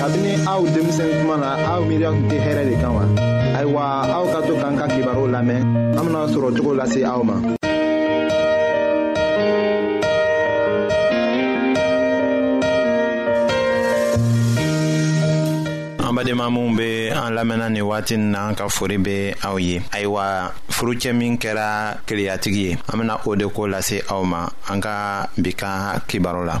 kabini aw denmisɛn kuma na aw miiriya tun tɛ hɛrɛ de kan wa ayiwa aw ka to k'an ka kibaruw lamɛn an bena sɔrɔ cogo lase aw ma an badenma minw be an lamɛnna ni waati n na an ka fori be aw ye ayiwa furucɛ min kɛra keleyatigi ye an bena o de ko lase aw ma an ka bi ka kibaro la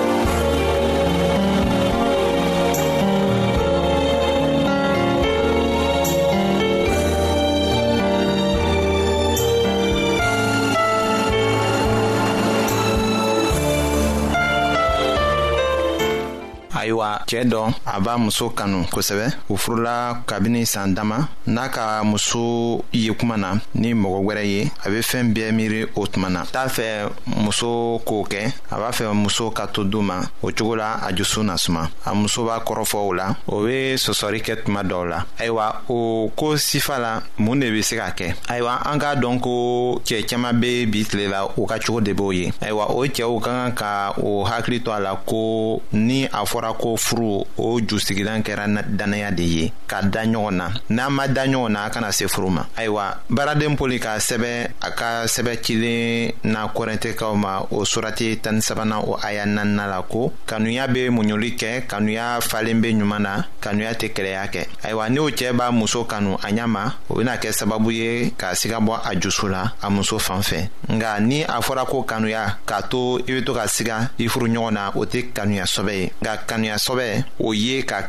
ayiwa cɛɛ dɔ a b'a muso kanu kosɛbɛ u furula kabini saan dama n'a ka muso ye kuma na ni mɔgɔ wɛrɛ ye a be fɛɛn bɛɛ miiri o tuma na t'a fɛ muso k'o kɛ a b'a fɛ muso ka to du ma o cogo la a jusu na suma a muso b'a kɔrɔfɔ o la o be sɔsɔri kɛ tuma dɔw la ayiwa o ko sifa la mun de be se ka kɛ ayiwa an k'a dɔn ko cɛɛ caaman be bi tile la u ka cogo de b'o ye ayiwa o cɛɛw ka kan ka o hakili to a la ko ni a fɔra ko furu o ju sigilan kɛra dannaya de ye ka da ɲɔgɔn na n'an ma da ɲɔgɔn na a kana se furu ma ayiwa baaraden poli k'a sɛbɛn a ka sɛbɛn cilen na kɔrɛntɛkaw ma o surati tani sabanan o aya nanina la ko kanuya be muɲuli kɛ kanuya falen be ɲuman na kanuya tɛ kɛlɛya kɛ ayiwa n'o cɛɛ b'a muso kanu a ɲa ma o bena kɛ sababu ye k'a siga bɔ a jusu la a muso fan fɛ nga ni a fɔra ko kanuya k'a to i be to ka siga i furu ɲɔgɔn na o tɛ kanuya sɔbɛ ye nka kanuya sɔbɛ o ye ka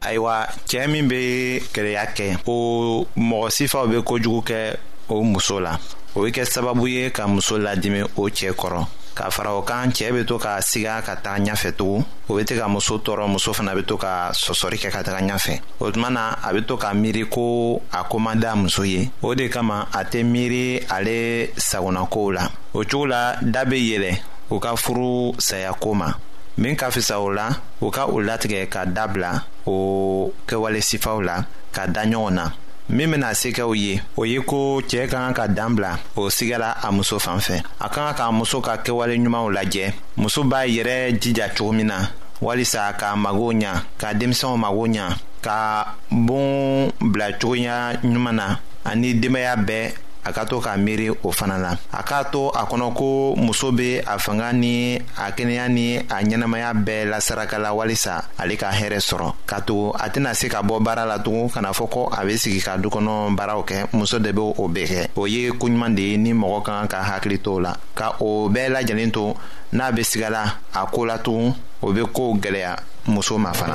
ayiwa cɛɛ min be kereya kɛ o mɔgɔ sifaw be kojugu kɛ o muso la o be kɛ sababu ye ka muso ladimi o cɛɛ kɔrɔ ka fara o kan cɛɛ be to ka siga ka taga ɲafɛ tugun o be tɛ ka muso tɔɔrɔ muso fana be to ka sɔsɔri kɛ ka taga ɲafɛ o tuma na a be to ka miiri ko a ko man da muso ye o de kama a tɛ miiri ale sagonakow la o cogo la da be yɛlɛ u ka furu sayako ma min ka fisa o la u ka o latigɛ ka dabila o kɛwale sifaw la ka da ɲɔgɔn na min bɛna se kɛ o ye o ye ko cɛɛ ka kan ka dan bila o sigɛla a muso fan fɛ a ka kan k'a muso ka kɛwale ɲumanw lajɛ muso b'a yɛrɛ jija cogo min na walisa k'a mago ɲa ka denmisɛnw mago ɲa ka bon bila cogoya ɲuman na ani denbaya bɛɛ a ka to k'a miiri o fana la a k'a to a kɔnɔ ko muso bɛ a fanga ni a kɛnɛya ni a ɲɛnamaya bɛɛ lasara kala walisa ale ka hɛrɛ sɔrɔ ka tugu a tɛna se ka bɔ baara la tugun kana fɔ ko a bɛ sigi ka du kɔnɔ baaraw kɛ muso de bɛ o bɛɛ kɛ o ye koɲuman de ye ni mɔgɔ kan ka hakili to o la ka o bɛɛ lajɛlen to n'a bɛ sigala a ko la tugun o bɛ kow gɛlɛya muso ma fana.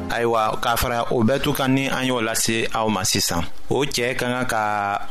ayiwa k'a fara o bɛɛ tu kan ni an y'o lase aw ma sisan o cɛɛ ka kan ka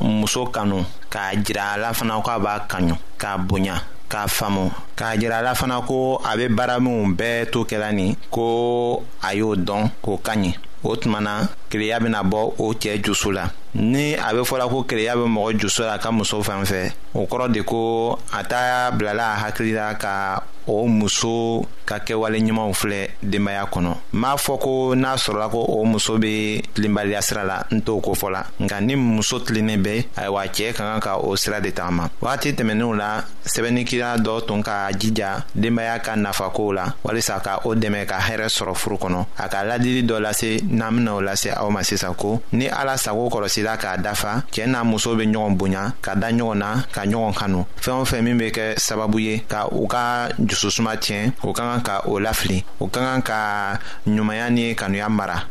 muso kanu k'a jira a la fana ko a b'a kanu k'a bonya k'a faamu k'a jira a la fana ko a be baara minw bɛɛ to kɛla nin ko a y'o dɔn k'o ka ɲi o tuma na keleya bena bɔ o cɛɛ jusu la ni a be fɔla ko keleya be mɔgɔ jusu la ka muso fan fɛ o kɔrɔ de ko a t'a bilala a hakili la ka o muso ka kɛwale ɲumanw filɛ denbaya kɔnɔ m'a fɔ ko n'a sɔrɔla ko o muso be tilenbaliya sira la n t'o ko fɔla nka ni muso tilennen bɛ ayiwa cɛɛ ka kan ka o sira de tagama wagati tɛmɛnenw la sɛbɛnnikira dɔ tun ka jija denbaya ka nafakow la walisa ka o dɛmɛ ka hɛrɛ sɔrɔ furu kɔnɔ a ka ladili dɔ lase n'an bena o lase aw ma sisan ko ni ala sago kɔlɔsila ka a dafa cɛɛ n'a muso be ɲɔgɔn bonya ka da ɲɔgɔn na ka ɲɔgɔn kanu fɛɛn o fɛn min be kɛ sababu ye ka u ka jususuma tiɲɛ u ka kan ka o lafili u ka kan ka ɲumanya ni kanuya mara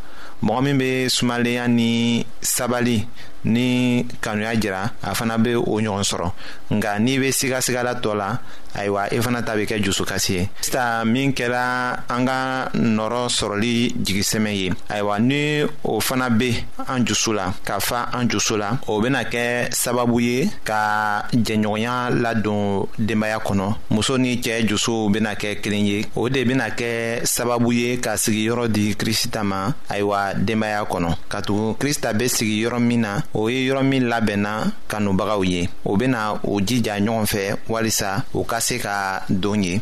mɔgɔ min be sumalenya ni sabali ni kanuya jira a fana be o ɲɔgɔn sɔrɔ nka n'i be sigasigala tɔ la ayiwa i fana ta be kɛ jusukasi ye sita min kɛra an ka nɔrɔ sɔrɔli jigisɛmɛ ye ayiwa ni o fana be an jusu la ka fa an jusu la o bena kɛ sababu ye ka jɛɲɔgɔnya ladon denbaya kɔnɔ muso ni cɛɛ jusuw bena kɛ kelen ye o de bena kɛ sababu ye ka sigiyɔrɔ di krista ma ayiwa denbaya kɔnɔ katugu krista be sigi yɔrɔ min na o ye yɔrɔ min labɛnna kanubagaw ye o bena u jija ɲɔgɔn fɛ walisa u ka se ka don ye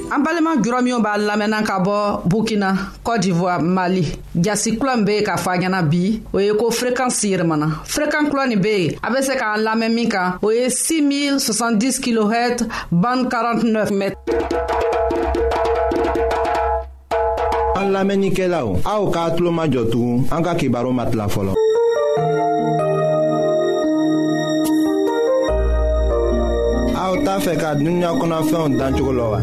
an balima jurɔmiyo b'a lamɛnna ka bɔ burkina cote d'ivoire mali jasi kula min be yen k'a fɔ a ɲɛna bi o ye ko frekansi yɛrɛmana frekan kula nin be yen a be se k'an lamɛn min kan o ye 6070 kilohɛt ban 49 mètre an lamɛnnikɛlaw aw k'a tulo majɔ tugun an ka kibaru ma tila fɔlɔ aw t'a fɛ ka a dunuya kɔnɔfɛnw dan cogo la wa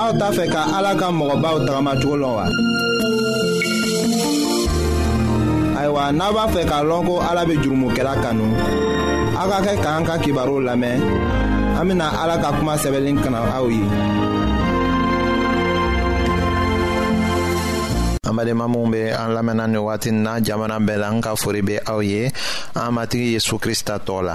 aw t'a fɛ ka ala ka mɔgɔbaw tagama cogo la wa ayiwa n'a b'a fɛ k'a lɔn ko ala bɛ jurumokɛla kanu aw ka kɛ k'an ka kibaru lamɛn an bɛna ala ka kuma sɛbɛnlen kana aw ye. an balima minw bɛ an lamɛnna nin waati na jamana bɛɛ la n ka fori bɛ aw ye an matigi yesu krista tɔgɔ la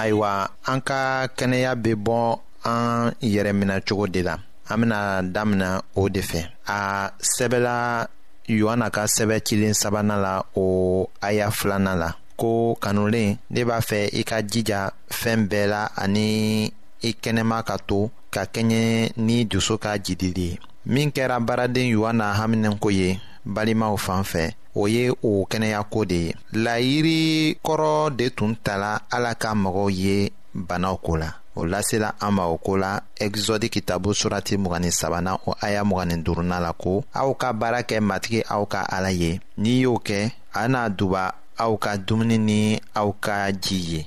ayiwa an ka kɛnɛya bɛ bɔ an yɛrɛ mina cogo de la an bɛna damina o de fɛ a sɛbɛla yohana ka sɛbɛ cilen sabanan la o aya filanan la ko kanulen ne b'a fɛ i ka jija fɛn bɛɛ la ani i kɛnɛma ka to ka kɛɲɛ ni dusu ka jidili ye min kɛra baaraden yohana haminɛko ye balimaw fan fɛ o ye o kɛnɛya ko de ye layiri kɔrɔ de tun tala ala ka mɔgɔw ye banaw ko la o lasela an ma o ko la ɛgizɔdi kitabu surati mgni sabana o aya mgni duruna la ko aw ka baara kɛ matigi aw ka ala ye n'i y'o kɛ a n'a duba aw ka dumuni ni aw ka ji ye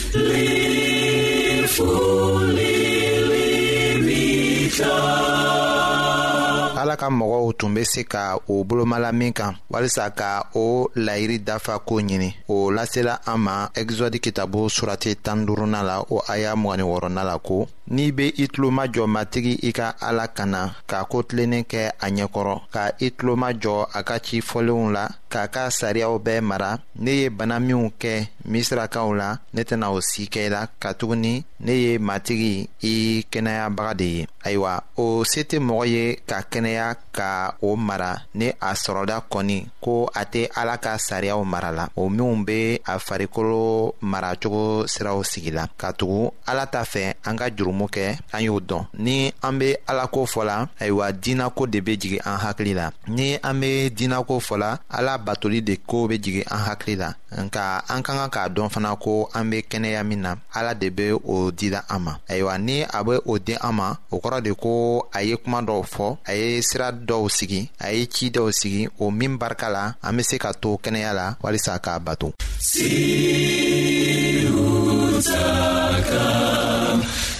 ala ka mɔgɔw tun bɛ se ka o bolomala min kan walisa ka o layiri dafa ko ɲini o lasela an ma ɛgizɔdi kitabu surati tan duuruna la o aya mɔgɔni wɔɔrɔna la ko n'i bɛ i tulomajɔ matigi i ka ala kana ka ko tilennen kɛ a ɲɛkɔrɔ ka i tulomajɔ a ka ci fɔlenw la k'a ka sariyaw bɛɛ mara ne ye bana minw kɛ misirakaw la ne tɛna o si kɛ i la katuguni ne ye matigi i kɛnɛyabaga de ye ayiwa o se tɛ mɔgɔ ye ka kɛnɛya ka o mara ni a sɔrɔda kɔni ko a tɛ ala ka sariyaw mara la o minw bɛ a farikolo maracogo siraw sigi la katugu ala ta fɛ an ka jurumu kɛ an y'o dɔn ni an bɛ alako fɔ la ayiwa diinako de bɛ jigin an hakili la ni an be diinako fɔ la ala batoli de koo be jigin an hakili la nka an ka kan k'a dɔn fana ko an be kɛnɛya min na ala de be o dila an ma ayiwa ni a be o den an ma o kɔrɔ de ko a ye kuma dɔw fɔ a ye sira dɔw sigi a ye ci dɔw sigi o min barika la an be se ka to kɛnɛya la walisa k'a bato si,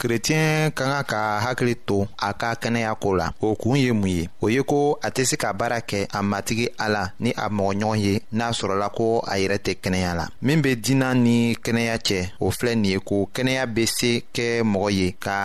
kretiyɛn ka kan ka hakili to a ka kɛnɛya ko la o kun ye mun ye o ye ko a tɛ se ka baara kɛ a matigi ala ni a mɔgɔɲɔgɔn ye n'a sɔrɔla ko a yɛrɛ tɛ kɛnɛya la min bɛ diina ni kɛnɛya cɛ o filɛ nin ye ko kɛnɛya bɛ se kɛ mɔgɔ ye ka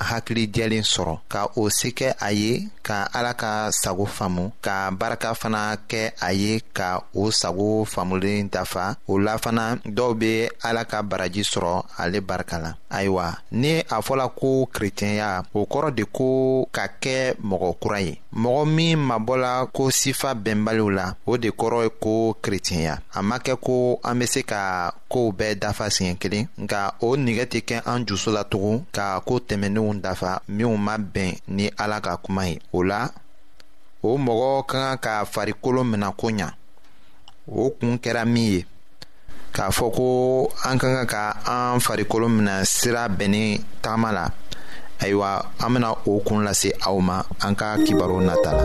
hakili jɛlen sɔrɔ ka o se kɛ a ye ka ala ka sago faamu ka barika fana kɛ a ye ka o sago faamulen dafa o la fana dɔw bɛ ala ka baraji sɔrɔ ale barika la ayiwa ni a fɔla ko kerecɛnya o kɔrɔ de ko ka kɛ mɔgɔ kura ye mɔgɔ min mabɔla ko sifa bɛnbaliw la o de kɔrɔ ye ko kerecɛnya a ma kɛ ko an bɛ se ka kow bɛɛ dafa siɲɛ kelen nka o nigɛ tɛ kɛ an jusu la tugun ka ko tɛmɛnenw dafa minw ma bɛn ni ala ka kuma ye o la o mɔgɔ ka kan ka farikolo minɛ ko ɲa o kun kɛra min ye k'a fɔ ko an ka kan ka an farikolo minɛ sira bɛnnen tagama la ayiwa an bɛna o kun lase aw ma an ka kibaru nata la.